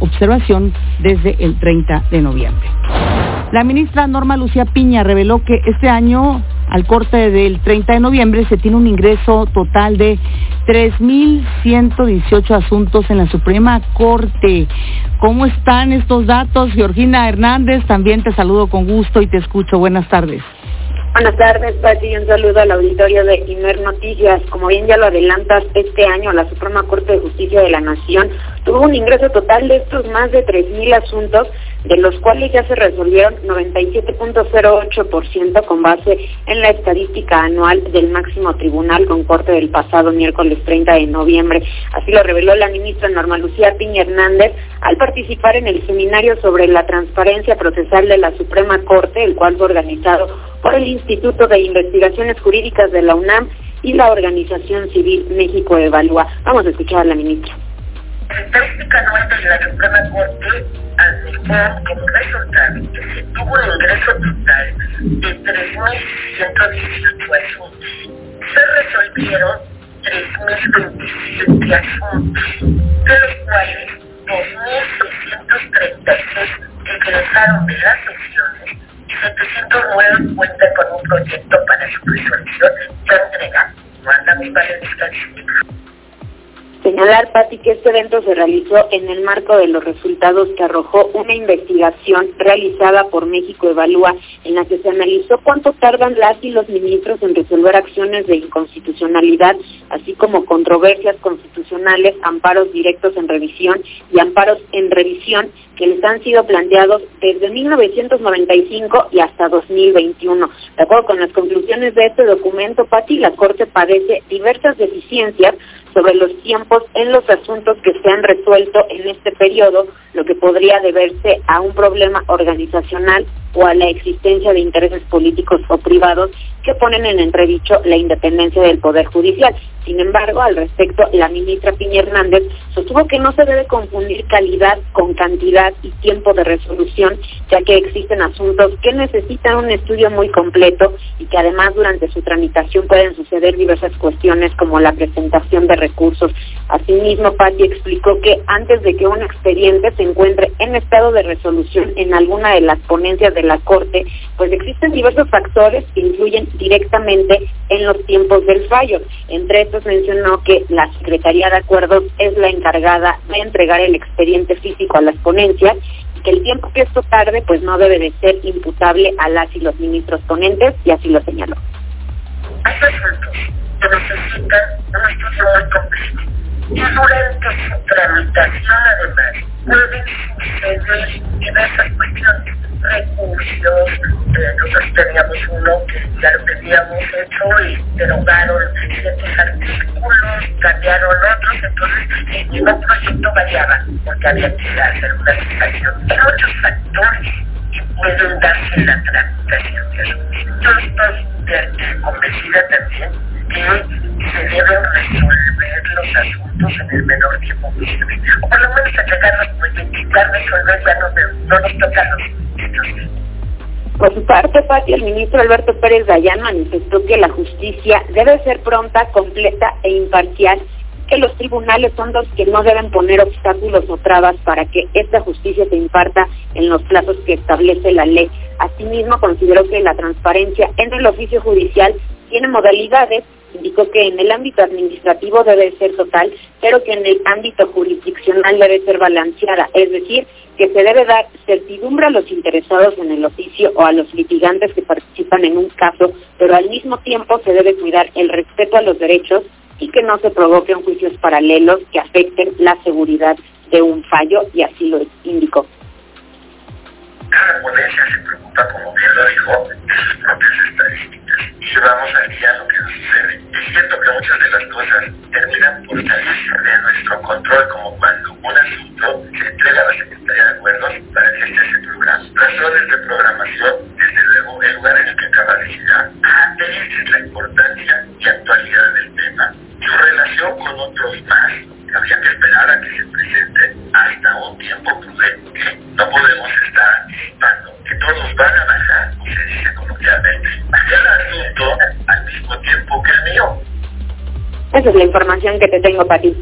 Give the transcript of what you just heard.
observación desde el 30 de noviembre. La ministra Norma Lucía Piña reveló que este año, al corte del 30 de noviembre, se tiene un ingreso total de 3.118 asuntos en la Suprema Corte. ¿Cómo están estos datos? Georgina Hernández, también te saludo con gusto y te escucho. Buenas tardes. Buenas tardes, Pati, un saludo al auditorio de Imer Noticias. Como bien ya lo adelantas, este año la Suprema Corte de Justicia de la Nación tuvo un ingreso total de estos más de 3.000 asuntos de los cuales ya se resolvieron 97.08% con base en la estadística anual del máximo tribunal con corte del pasado miércoles 30 de noviembre. Así lo reveló la ministra Norma Lucía Piña Hernández al participar en el seminario sobre la transparencia procesal de la Suprema Corte, el cual fue organizado por el Instituto de Investigaciones Jurídicas de la UNAM y la Organización Civil México Evalúa. Vamos a escuchar a la ministra. Estadística anual de la Suprema Corte advirtió como resultado que se tuvo un ingreso total de 3.118 asuntos. Se resolvieron 3.027 asuntos, de los cuales 2.636 egresaron de las sesiones y 709 cuentan con un proyecto para su resolución ya entregado. No andamos varias. Señalar, Pati, que este evento se realizó en el marco de los resultados que arrojó una investigación realizada por México Evalúa, en la que se analizó cuánto tardan las y los ministros en resolver acciones de inconstitucionalidad, así como controversias constitucionales, amparos directos en revisión y amparos en revisión que les han sido planteados desde 1995 y hasta 2021. De acuerdo con las conclusiones de este documento, Pati, la Corte padece diversas deficiencias sobre los tiempos en los asuntos que se han resuelto en este periodo, lo que podría deberse a un problema organizacional o a la existencia de intereses políticos o privados que ponen en entredicho la independencia del Poder Judicial. Sin embargo, al respecto, la ministra Piña Hernández sostuvo que no se debe confundir calidad con cantidad y tiempo de resolución, ya que existen asuntos que necesitan un estudio muy completo y que además durante su tramitación pueden suceder diversas cuestiones como la presentación de recursos. Asimismo, Patti explicó que antes de que un expediente se encuentre en estado de resolución en alguna de las ponencias de la Corte, pues existen diversos factores que influyen directamente en los tiempos del fallo. Entre estos mencionó que la Secretaría de Acuerdos es la encargada de entregar el expediente físico a las ponencias y que el tiempo que esto tarde pues no debe de ser imputable a las y los ministros ponentes y así lo señaló. Su tramitación además pueden suceder diversas cuestiones recursos, eh, nosotros teníamos uno que ya lo teníamos hecho y derogaron ciertos artículos, cambiaron otros, entonces el mismo proyecto variaba porque había que hacer una aplicación. Hay muchos factores que pueden darse en la tramitación. Yo estoy convencida también que se deben resolver los asuntos en el menor tiempo posible, o por lo menos pues intentar resolver ya no, no nos toca los por su parte, Pati, el ministro Alberto Pérez Dayán manifestó que la justicia debe ser pronta, completa e imparcial, que los tribunales son los que no deben poner obstáculos o trabas para que esta justicia se imparta en los plazos que establece la ley. Asimismo, consideró que la transparencia en el oficio judicial tiene modalidades, indicó que en el ámbito administrativo debe ser total, pero que en el ámbito jurisdiccional debe ser balanceada, es decir, que se debe dar certidumbre a los interesados en el oficio o a los litigantes que participan en un caso, pero al mismo tiempo se debe cuidar el respeto a los derechos y que no se provoquen juicios paralelos que afecten la seguridad de un fallo, y así lo indicó. Las cosas terminan por salir de nuestro control, como Esa es la información que te tengo para ti.